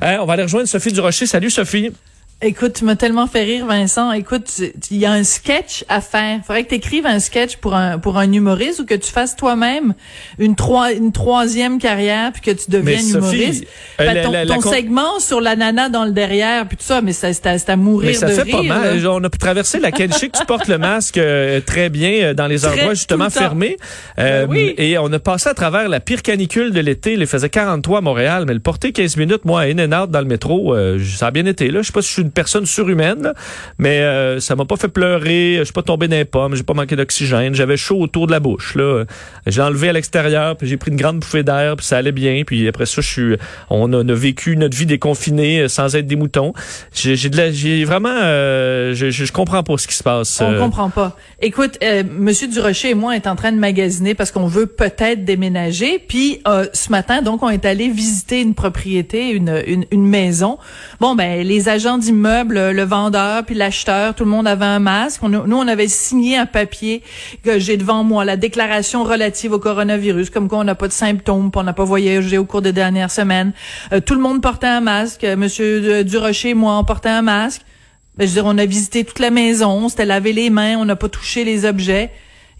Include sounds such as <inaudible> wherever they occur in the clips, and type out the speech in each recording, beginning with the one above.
Hein, on va aller rejoindre Sophie Durocher. Salut Sophie. Écoute, tu m'as tellement fait rire, Vincent. Écoute, il y a un sketch à faire. Faudrait que tu écrives un sketch pour un pour un humoriste ou que tu fasses toi-même une trois une troisième carrière puis que tu deviennes humoriste. Euh, ben, ton, la, ton segment sur la nana dans le derrière puis tout ça, mais c'est à, mourir mais ça fait pas mal. On a pu traverser la Kenshik. tu portes le masque euh, très bien euh, dans les endroits justement fermés. Ben oui. Et on a passé à travers la pire canicule de l'été. Il faisait 43 à Montréal, mais le porter 15 minutes, moi, in and out dans le métro, ça a bien été. Là, je sais pas si je suis une personne surhumaine, mais euh, ça m'a pas fait pleurer. Je suis pas tombé dans les pommes, j'ai pas manqué d'oxygène. J'avais chaud autour de la bouche. Là, j'ai enlevé à l'extérieur, puis j'ai pris une grande bouffée d'air, puis ça allait bien. Puis après ça, je suis, on a, vécu notre vie déconfinée euh, sans être des moutons. J'ai, j'ai vraiment, euh, je, je, comprends pas ce qui se passe. On comprend pas. Écoute, Monsieur Durocher et moi est en train de magasiner parce qu'on veut peut-être déménager. Puis ce matin, donc, on est allé visiter une propriété, une, une, une maison. Bon, ben les agents d'immeubles le vendeur puis l'acheteur, tout le monde avait un masque. nous, on avait signé un papier que j'ai devant moi, la déclaration relative au coronavirus, comme quoi on n'a pas de symptômes, on n'a pas voyagé au cours des dernières semaines. Euh, tout le monde portait un masque. Monsieur Durocher, moi, on portait un masque. Ben, je veux dire, on a visité toute la maison, on s'était lavé les mains, on n'a pas touché les objets.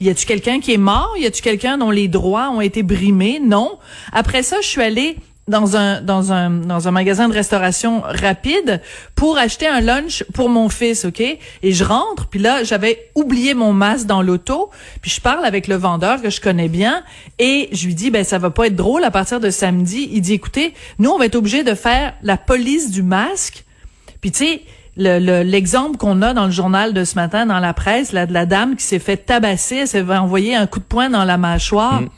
Y a-tu quelqu'un qui est mort? Y a-tu quelqu'un dont les droits ont été brimés? Non. Après ça, je suis allée dans un dans un dans un magasin de restauration rapide pour acheter un lunch pour mon fils, OK? Et je rentre, puis là, j'avais oublié mon masque dans l'auto, puis je parle avec le vendeur que je connais bien et je lui dis ben ça va pas être drôle à partir de samedi. Il dit écoutez, nous on va être obligé de faire la police du masque. Puis tu sais, l'exemple qu'on a dans le journal de ce matin dans la presse, là, de la dame qui s'est fait tabasser, elle s'est envoyer un coup de poing dans la mâchoire. Mm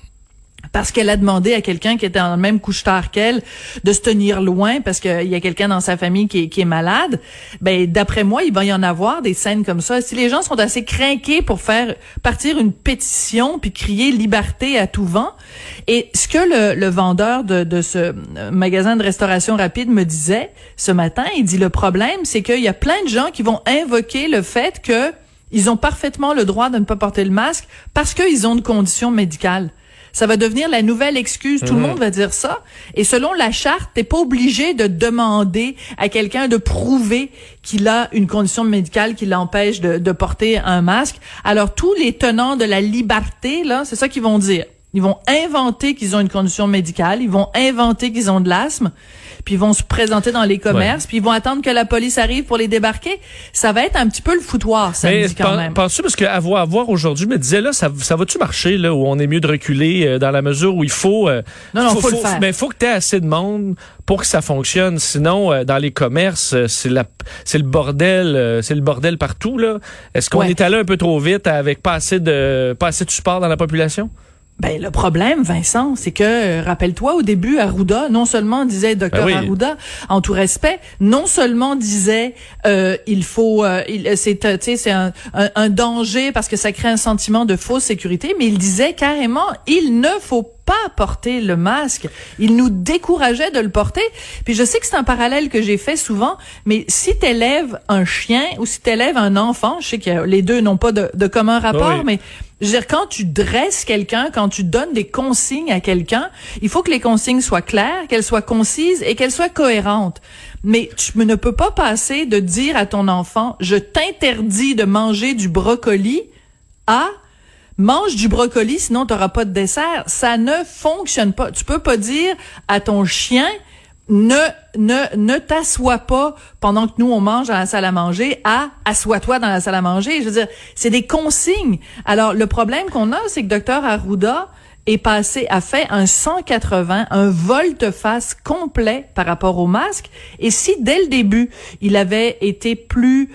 parce qu'elle a demandé à quelqu'un qui était dans le même couche-tard qu'elle de se tenir loin parce qu'il y a quelqu'un dans sa famille qui est, malade, ben d'après moi, il va y en avoir des scènes comme ça. Si les gens sont assez craqués pour faire partir une pétition puis crier liberté à tout vent, et ce que le, vendeur de, ce magasin de restauration rapide me disait ce matin, il dit le problème, c'est qu'il y a plein de gens qui vont invoquer le fait que ils ont parfaitement le droit de ne pas porter le masque parce qu'ils ont une condition médicale. Ça va devenir la nouvelle excuse. Tout le mhm. monde va dire ça. Et selon la charte, t'es pas obligé de demander à quelqu'un de prouver qu'il a une condition médicale qui l'empêche de, de porter un masque. Alors tous les tenants de la liberté, là, c'est ça qu'ils vont dire. Ils vont inventer qu'ils ont une condition médicale, ils vont inventer qu'ils ont de l'asthme, puis ils vont se présenter dans les commerces, puis ils vont attendre que la police arrive pour les débarquer. Ça va être un petit peu le foutoir, ça dit quand même. Penses-tu, parce qu'à voir, voir aujourd'hui, me disais, là, ça, ça va-tu marcher, là, où on est mieux de reculer euh, dans la mesure où il faut... Euh, non, non, faut, faut, le faire. Mais faut que tu aies assez de monde pour que ça fonctionne. Sinon, euh, dans les commerces, c'est la, c'est le bordel, c'est le bordel partout, là. Est-ce qu'on est allé un peu trop vite avec pas assez de, pas assez de support dans la population? Ben le problème, Vincent, c'est que euh, rappelle-toi au début, Arruda non seulement disait docteur ben Arruda en tout respect, non seulement disait euh, il faut, euh, c'est euh, un, un, danger parce que ça crée un sentiment de fausse sécurité, mais il disait carrément il ne faut pas porter le masque. Il nous décourageait de le porter. Puis je sais que c'est un parallèle que j'ai fait souvent, mais si t'élèves un chien ou si t'élèves un enfant, je sais que les deux n'ont pas de, de commun rapport, mais je veux dire, quand tu dresses quelqu'un, quand tu donnes des consignes à quelqu'un, il faut que les consignes soient claires, qu'elles soient concises et qu'elles soient cohérentes. Mais tu ne peux pas passer de dire à ton enfant, je t'interdis de manger du brocoli à mange du brocoli, sinon tu n'auras pas de dessert. Ça ne fonctionne pas. Tu peux pas dire à ton chien, ne ne ne t'assois pas pendant que nous on mange dans la salle à manger à assois-toi dans la salle à manger. Je veux dire, c'est des consignes. Alors le problème qu'on a, c'est que docteur Arruda est passé a fait un 180, un volte-face complet par rapport au masque. Et si dès le début il avait été plus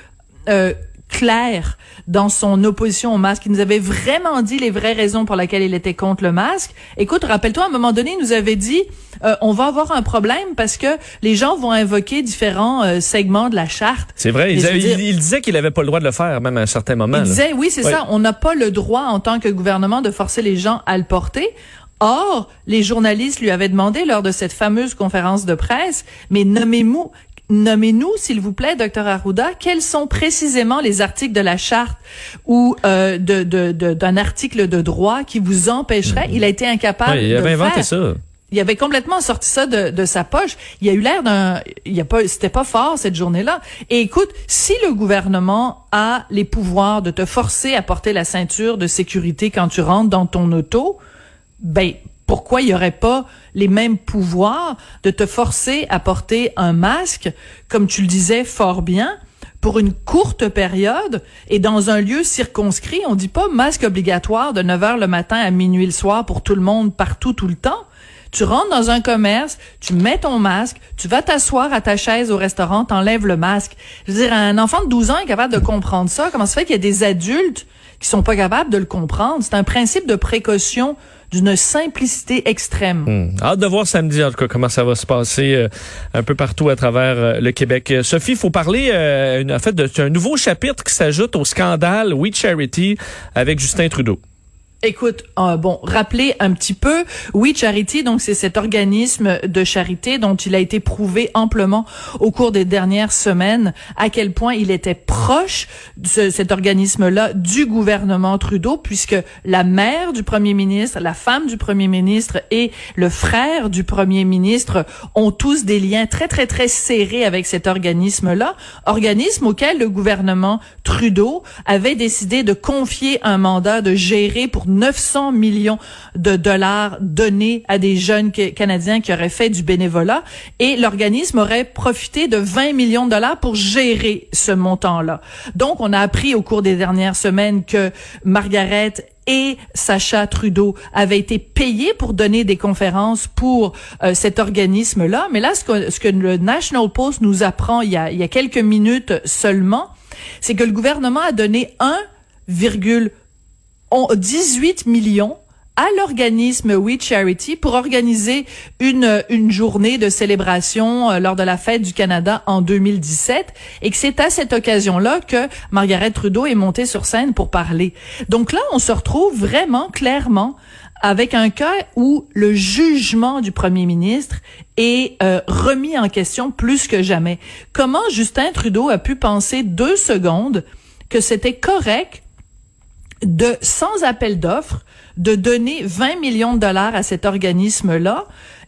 euh, clair dans son opposition au masque. Il nous avait vraiment dit les vraies raisons pour lesquelles il était contre le masque. Écoute, rappelle-toi, à un moment donné, il nous avait dit, euh, on va avoir un problème parce que les gens vont invoquer différents euh, segments de la charte. C'est vrai. Il, disait qu'il avait pas le droit de le faire, même à un certain moment. Il disait, oui, c'est ça. On n'a pas le droit, en tant que gouvernement, de forcer les gens à le porter. Or, les journalistes lui avaient demandé lors de cette fameuse conférence de presse, mais nommez-nous nommez-nous, s'il vous plaît, docteur Arruda, quels sont précisément les articles de la charte ou euh, de, d'un article de droit qui vous empêcherait? Il a été incapable il avait inventé ça. il avait complètement sorti ça de, de sa poche. Il a eu l'air d'un, il a pas, c'était pas fort cette journée-là. Et écoute, si le gouvernement a les pouvoirs de te forcer à porter la ceinture de sécurité quand tu rentres dans ton auto, ben pourquoi il y aurait pas les mêmes pouvoirs de te forcer à porter un masque, comme tu le disais fort bien, pour une courte période et dans un lieu circonscrit? On dit pas masque obligatoire de 9 heures le matin à minuit le soir pour tout le monde partout tout le temps. Tu rentres dans un commerce, tu mets ton masque, tu vas t'asseoir à ta chaise au restaurant, t'enlèves le masque. Je veux dire, un enfant de 12 ans est capable de comprendre ça. Comment ça fait qu'il y a des adultes qui sont pas capables de le comprendre? C'est un principe de précaution d'une simplicité extrême. Hmm. Hâte de voir samedi, en tout cas, comment ça va se passer euh, un peu partout à travers euh, le Québec. Euh, Sophie, il faut parler en fait d'un nouveau chapitre qui s'ajoute au scandale We Charity avec Justin Trudeau. Écoute, euh, bon, rappeler un petit peu, oui, Charity, donc c'est cet organisme de charité dont il a été prouvé amplement au cours des dernières semaines à quel point il était proche de cet organisme-là du gouvernement Trudeau, puisque la mère du premier ministre, la femme du premier ministre et le frère du premier ministre ont tous des liens très, très, très serrés avec cet organisme-là, organisme auquel le gouvernement Trudeau avait décidé de confier un mandat de gérer pour 900 millions de dollars donnés à des jeunes Canadiens qui auraient fait du bénévolat et l'organisme aurait profité de 20 millions de dollars pour gérer ce montant-là. Donc, on a appris au cours des dernières semaines que Margaret et Sacha Trudeau avaient été payés pour donner des conférences pour euh, cet organisme-là. Mais là, ce que, le National Post nous apprend il y a, il y a quelques minutes seulement, c'est que le gouvernement a donné 1,1 ont 18 millions à l'organisme We Charity pour organiser une, une journée de célébration euh, lors de la fête du Canada en 2017 et que c'est à cette occasion-là que Margaret Trudeau est montée sur scène pour parler. Donc là, on se retrouve vraiment clairement avec un cas où le jugement du premier ministre est euh, remis en question plus que jamais. Comment Justin Trudeau a pu penser deux secondes que c'était correct de, sans appel d'offres, de donner 20 millions de dollars à cet organisme-là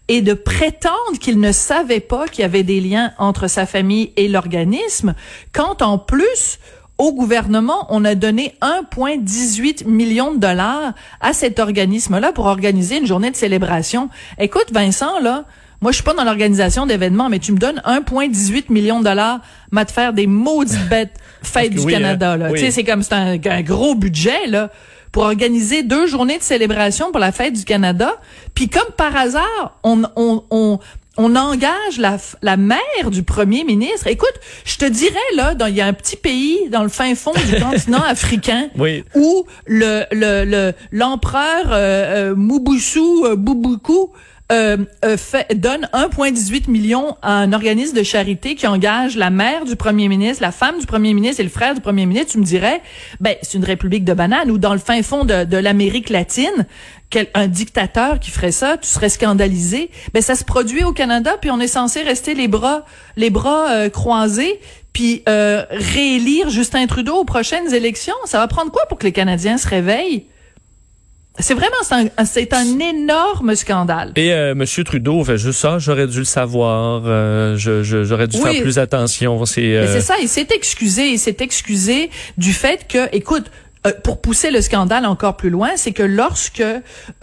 et de prétendre qu'il ne savait pas qu'il y avait des liens entre sa famille et l'organisme, quand en plus, au gouvernement, on a donné 1,18 million de dollars à cet organisme-là pour organiser une journée de célébration. Écoute, Vincent, là, moi, je suis pas dans l'organisation d'événements, mais tu me donnes 1,18 million de dollars, m'a de faire des maudites <laughs> bêtes fêtes du Canada. Hein, là. Tu sais, c'est comme c'est un, gros budget là pour organiser deux journées de célébration pour la fête du Canada. Puis comme par hasard, on, on, on, on engage la, la mère du premier ministre. Écoute, je te dirais là, il y a un petit pays dans le fin fond du <laughs> continent africain où le le l'empereur le, euh, euh, Mobutu euh, Bubuku euh, euh, fait, donne 1,18 million à un organisme de charité qui engage la mère du premier ministre, la femme du premier ministre et le frère du premier ministre, tu me dirais, ben c'est une république de bananes ou dans le fin fond de, l'Amérique latine, quel, un dictateur qui ferait ça, tu serais scandalisé. Ben ça se produit au Canada, puis on est censé rester les bras les bras euh, croisés, puis réélire Justin Trudeau aux prochaines élections. Ça va prendre quoi pour que les Canadiens se réveillent? C'est vraiment c'est un, énorme scandale. Et euh, Monsieur Trudeau fait juste ça. J'aurais dû le savoir. Euh, je, j'aurais dû faire plus attention. C'est euh... c'est ça. Il s'est excusé. Il s'est excusé du fait que, écoute, euh, pour pousser le scandale encore plus loin, c'est que lorsque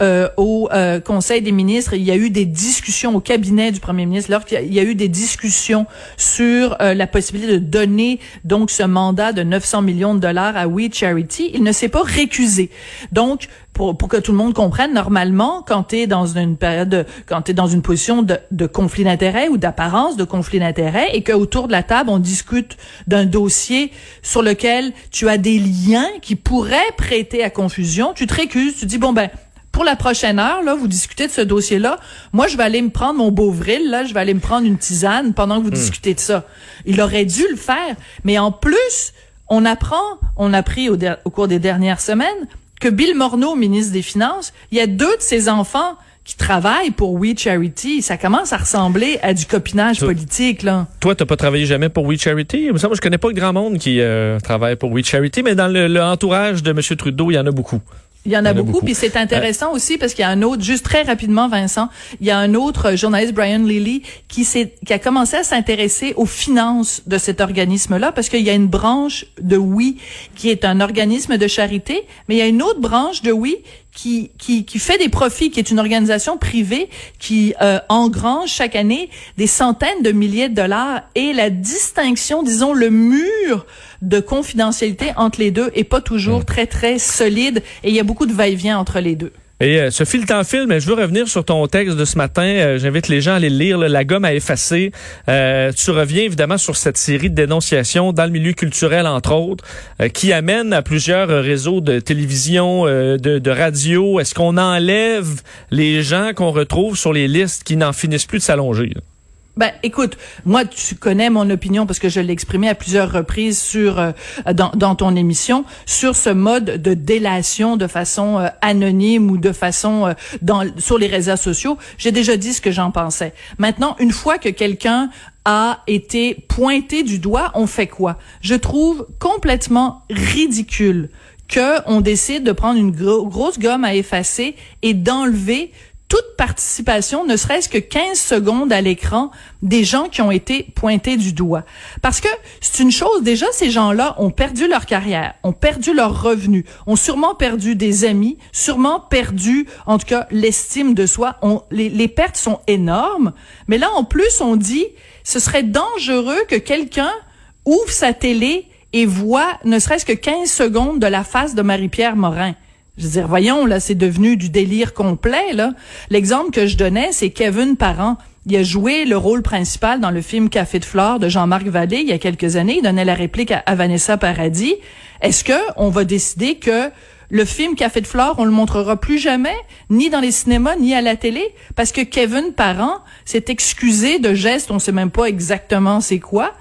euh, au euh, Conseil des ministres, il y a eu des discussions au cabinet du Premier ministre, lorsqu'il y a eu des discussions sur la possibilité de donner donc ce mandat de 900 millions de dollars à We Charity, il ne s'est pas récusé. Donc pour, pour que tout le monde comprenne, normalement, quand tu es dans une période, de, quand tu es dans une position de, de conflit d'intérêt ou d'apparence de conflit d'intérêt et qu'autour de la table, on discute d'un dossier sur lequel tu as des liens qui pourraient prêter à confusion, tu te récuses, tu dis, bon ben, pour la prochaine heure, là, vous discutez de ce dossier-là. Moi, je vais aller me prendre mon Beauvril, là, je vais aller me prendre une tisane pendant que vous hmm. discutez de ça. Il aurait dû le faire. Mais en plus, on apprend, on a appris au, au cours des dernières semaines que Bill Morneau, ministre des Finances, il y a deux de ses enfants qui travaillent pour We Charity. Ça commence à ressembler à du copinage politique, là. Toi, t'as pas travaillé jamais pour We Charity? Moi, je connais pas grand monde qui euh, travaille pour We Charity, mais dans le, entourage de M. Trudeau, il y en a beaucoup. Il y en a, beaucoup, puis c'est intéressant aussi parce qu'il y a un autre, juste très rapidement, Vincent, il y a un autre journaliste, Brian Lilly, qui s'est, qui a commencé à s'intéresser aux finances de cet organisme-là parce qu'il y a une branche de Oui qui est un organisme de charité, mais il y a une autre branche de Oui qui, qui, qui fait des profits, qui est une organisation privée qui euh, engrange chaque année des centaines de milliers de dollars et la distinction, disons, le mur de confidentialité entre les deux est pas toujours mm. très, très solide et il y a beaucoup de va-et-vient entre les deux. Et euh, Sophie, le temps file, mais je veux revenir sur ton texte de ce matin. Euh, j'invite les gens à aller le lire. la gomme à effacer. Euh, tu reviens évidemment sur cette série de dénonciations dans le milieu culturel, entre autres, euh, qui amène à plusieurs réseaux de télévision, de, de, radio. Est-ce qu'on enlève les gens qu'on retrouve sur les listes qui n'en finissent plus de s'allonger? Ben, écoute, moi, tu connais mon opinion parce que je l'ai exprimé à plusieurs reprises sur euh, dans, dans, ton émission sur ce mode de délation de façon euh, anonyme ou de façon euh, dans sur les réseaux sociaux. J'ai déjà dit ce que j'en pensais. Maintenant, une fois que quelqu'un a été pointé du doigt, on fait quoi? Je trouve complètement ridicule que on décide de prendre une grosse gomme à effacer et d'enlever toute participation, ne serait-ce que 15 secondes à l'écran des gens qui ont été pointés du doigt. Parce que c'est une chose, déjà, ces gens-là ont perdu leur carrière, ont perdu leurs revenus, ont sûrement perdu des amis, sûrement perdu, en tout cas, l'estime de soi. Les, les pertes sont énormes. Mais là, en plus, on dit, ce serait dangereux que quelqu'un ouvre sa télé et voit ne serait-ce que 15 secondes de la face de Marie-Pierre Morin. Je veux dire, voyons, là, c'est devenu du délire complet, là. L'exemple que je donnais, c'est Kevin Parent. Il a joué le rôle principal dans le film Café de Flore de Jean-Marc Vallée il y a quelques années. Il donnait la réplique à, Vanessa Paradis. Est-ce que on va décider que le film Café de Flore, on le montrera plus jamais, ni dans les cinémas, ni à la télé, parce que Kevin Parent s'est excusé de gestes, on sait même pas exactement c'est quoi.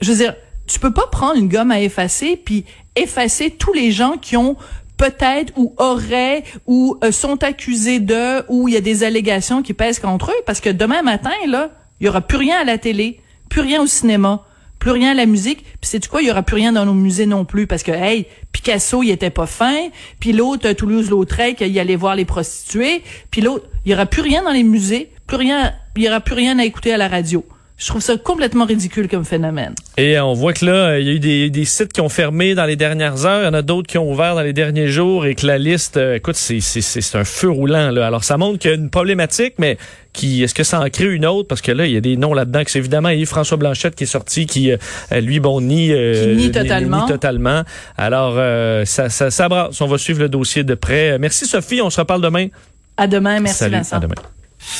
Je veux dire, tu peux pas prendre une gomme à effacer puis effacer tous les gens qui ont peut-être ou auraient ou euh, sont accusés de ou il y a des allégations qui pèsent contre eux parce que demain matin là, il y aura plus rien à la télé, plus rien au cinéma, plus rien à la musique, puis c'est quoi, il y aura plus rien dans nos musées non plus parce que hey, Picasso, il était pas fin, puis l'autre Toulouse-Lautrec, il allait voir les prostituées, puis l'autre, il y aura plus rien dans les musées, plus rien, il y aura plus rien à écouter à la radio. Je trouve ça complètement ridicule comme phénomène. Et on voit que là, il y a eu des, des sites qui ont fermé dans les dernières heures, il y en a d'autres qui ont ouvert dans les derniers jours et que la liste, euh, écoute, c'est, un feu roulant. Là. Alors ça montre qu'il y a une problématique, mais qui est-ce que ça en crée une autre? Parce que là, il y a des noms là-dedans que c'est évidemment Yves-François Blanchette qui est sorti, qui, euh, lui, bon, nie, euh, nie totalement. Nie, totalement. Alors, ça, ça, ça brasse. On va suivre le dossier de près. Merci Sophie, on se reparle demain. À demain, merci Salut, Vincent. À demain.